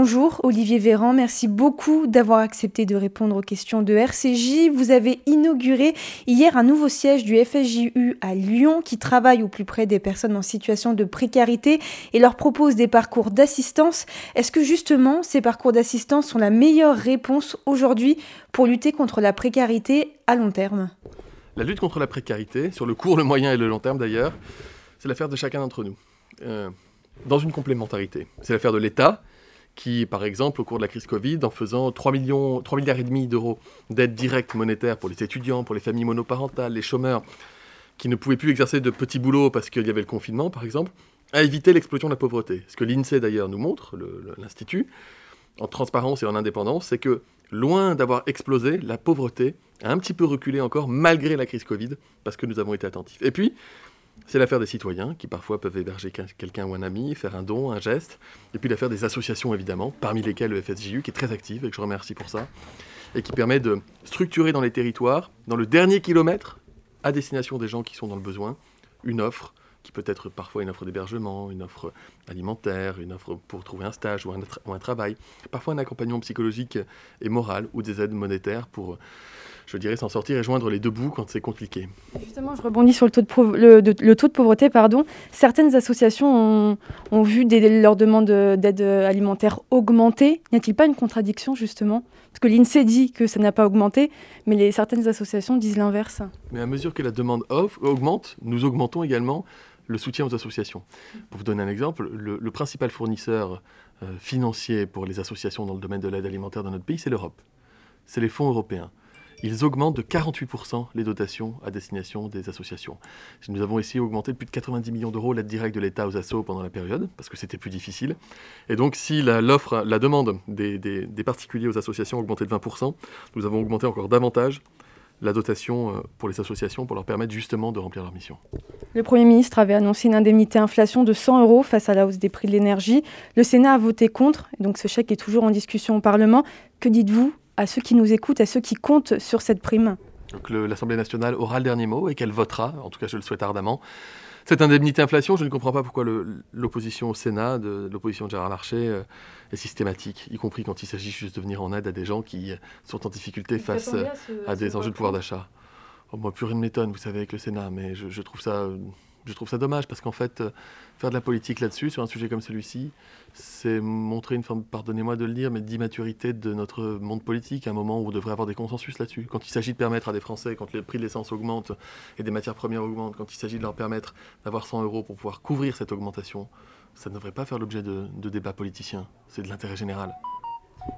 Bonjour Olivier Véran, merci beaucoup d'avoir accepté de répondre aux questions de RCJ. Vous avez inauguré hier un nouveau siège du FSJU à Lyon qui travaille au plus près des personnes en situation de précarité et leur propose des parcours d'assistance. Est-ce que justement ces parcours d'assistance sont la meilleure réponse aujourd'hui pour lutter contre la précarité à long terme? La lutte contre la précarité, sur le court, le moyen et le long terme d'ailleurs, c'est l'affaire de chacun d'entre nous. Euh, dans une complémentarité. C'est l'affaire de l'État qui, par exemple, au cours de la crise Covid, en faisant 3, millions, 3 milliards et demi d'euros d'aide directe monétaire pour les étudiants, pour les familles monoparentales, les chômeurs, qui ne pouvaient plus exercer de petits boulots parce qu'il y avait le confinement, par exemple, a évité l'explosion de la pauvreté. Ce que l'INSEE d'ailleurs nous montre, l'Institut, en transparence et en indépendance, c'est que loin d'avoir explosé, la pauvreté a un petit peu reculé encore malgré la crise Covid, parce que nous avons été attentifs. Et puis, c'est l'affaire des citoyens qui parfois peuvent héberger quelqu'un ou un ami, faire un don, un geste. Et puis l'affaire des associations évidemment, parmi lesquelles le FSJU qui est très active et que je remercie pour ça. Et qui permet de structurer dans les territoires, dans le dernier kilomètre, à destination des gens qui sont dans le besoin, une offre qui peut être parfois une offre d'hébergement, une offre alimentaire, une offre pour trouver un stage ou un, ou un travail, parfois un accompagnement psychologique et moral ou des aides monétaires pour je dirais, s'en sortir et joindre les deux bouts quand c'est compliqué. Justement, je rebondis sur le taux de, le, taux de pauvreté. Pardon. Certaines associations ont, vu des, leurs demandes d'aide alimentaire augmenter. N'y a-t-il pas une contradiction, justement? Parce que l'INSEE dit que ça n'a pas augmenté, mais les, certaines associations disent l'inverse. Mais à mesure que la demande augmente, nous augmentons également le soutien aux associations. Pour vous donner un exemple, le, principal fournisseur euh, financier pour les associations dans le domaine de l'aide alimentaire dans notre pays, c'est l'Europe. C'est les fonds européens ils augmentent de 48% les dotations à destination des associations. Nous avons ici augmenté de plus de 90 millions d'euros l'aide directe de l'État aux assos pendant la période, parce que c'était plus difficile. Et donc, si l'offre, la, demande des, particuliers aux associations a augmenté de 20%, nous avons augmenté encore davantage la dotation euh, pour les associations pour leur permettre justement de remplir leur mission. Le Premier ministre avait annoncé une indemnité inflation de 100 euros face à la hausse des prix de l'énergie. Le Sénat a voté contre, donc ce chèque est toujours en discussion au Parlement. Que dites-vous à ceux qui nous écoutent, à ceux qui comptent sur cette prime Donc l'Assemblée nationale aura le dernier mot et qu'elle votera, en tout cas je le souhaite ardemment. Cette indemnité inflation, je ne comprends pas pourquoi l'opposition au Sénat, de, l'opposition de Gérard Larcher, euh, est systématique, y compris quand il s'agit juste de venir en aide à des gens qui sont en difficulté face à, des enjeux de pouvoir d'achat. Oh, moi, plus rien ne m'étonne, vous savez, avec le Sénat, mais je trouve ça je trouve ça dommage parce qu'en fait, euh, faire de la politique là-dessus, sur un sujet comme celui-ci, c'est montrer une forme, pardonnez-moi de le dire, mais d'immaturité de notre monde politique, à un moment où on devrait avoir des consensus là-dessus. Quand il s'agit de permettre à des Français, quand le prix de l'essence augmente et des matières premières augmentent, quand il s'agit de leur permettre d'avoir 100 euros pour pouvoir couvrir cette augmentation, ça ne devrait pas faire l'objet de débats politiciens. C'est de l'intérêt général.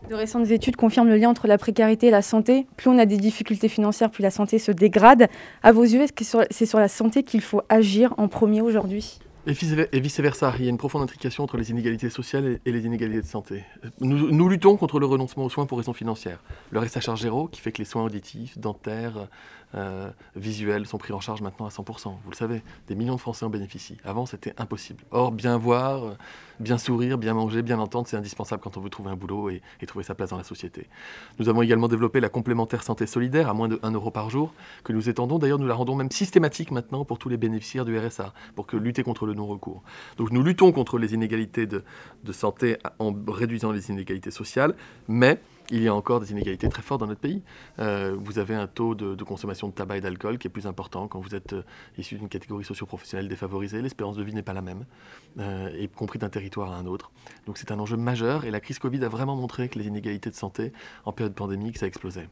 De récentes études confirment le lien entre la précarité et la santé. Plus on a des difficultés financières, plus la santé se dégrade. À vos yeux, est-ce que c'est sur la santé qu'il faut agir en premier aujourd'hui? Et vice-versa, il y a une profonde intrication entre les inégalités sociales et les inégalités de santé. Nous, luttons contre le renoncement aux soins pour raisons financières. Le reste à charge zéro, qui fait que les soins auditifs, dentaires, euh, visuels sont pris en charge maintenant à 100%. Vous le savez, des millions de Français en bénéficient. Avant, c'était impossible. Or, bien voir, bien sourire, bien manger, bien entendre, c'est indispensable quand on veut trouver un boulot et, trouver sa place dans la société. Nous avons également développé la complémentaire santé solidaire à moins de 1 euro par jour, que nous étendons. D'ailleurs, nous la rendons même systématique maintenant pour tous les bénéficiaires du RSA, pour que lutter contre le non-recours. Donc, nous luttons contre les inégalités de, santé en réduisant les inégalités sociales, mais il y a encore des inégalités très fortes dans notre pays. Euh, vous avez un taux de, consommation de tabac et d'alcool qui est plus important quand vous êtes euh, issu d'une catégorie socio-professionnelle défavorisée. L'espérance de vie n'est pas la même, euh, y compris d'un territoire à un autre. Donc c'est un enjeu majeur et la crise Covid a vraiment montré que les inégalités de santé en période pandémique, ça explosait.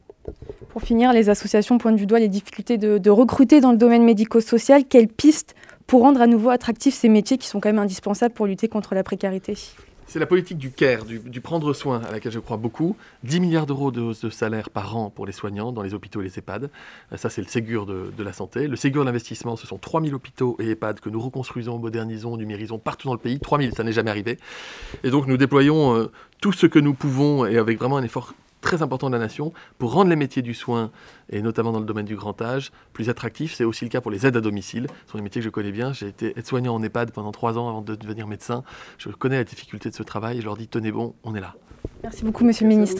Pour finir, les associations pointent du doigt les difficultés de, de recruter dans le domaine médico-social. Quelles pistes pour rendre à nouveau attractifs ces métiers qui sont quand même indispensables pour lutter contre la précarité c'est la politique du care, du, prendre soin, à laquelle je crois beaucoup. 10 milliards d'euros de hausse de salaire par an pour les soignants dans les hôpitaux et les EHPAD. Euh, ça, c'est le Ségur de, la santé. Le Ségur d'investissement, ce sont 3000 hôpitaux et EHPAD que nous reconstruisons, modernisons, numérisons partout dans le pays. 3000, ça n'est jamais arrivé. Et donc, nous déployons euh, tout ce que nous pouvons et avec vraiment un effort très important de la nation pour rendre les métiers du soin, et notamment dans le domaine du grand âge, plus attractifs. C'est aussi le cas pour les aides à domicile. Ce sont des métiers que je connais bien. J'ai été aide-soignant en EHPAD pendant trois ans avant de devenir médecin. Je connais la difficulté de ce travail et je leur dis tenez bon, on est là. Merci beaucoup, monsieur le ministre.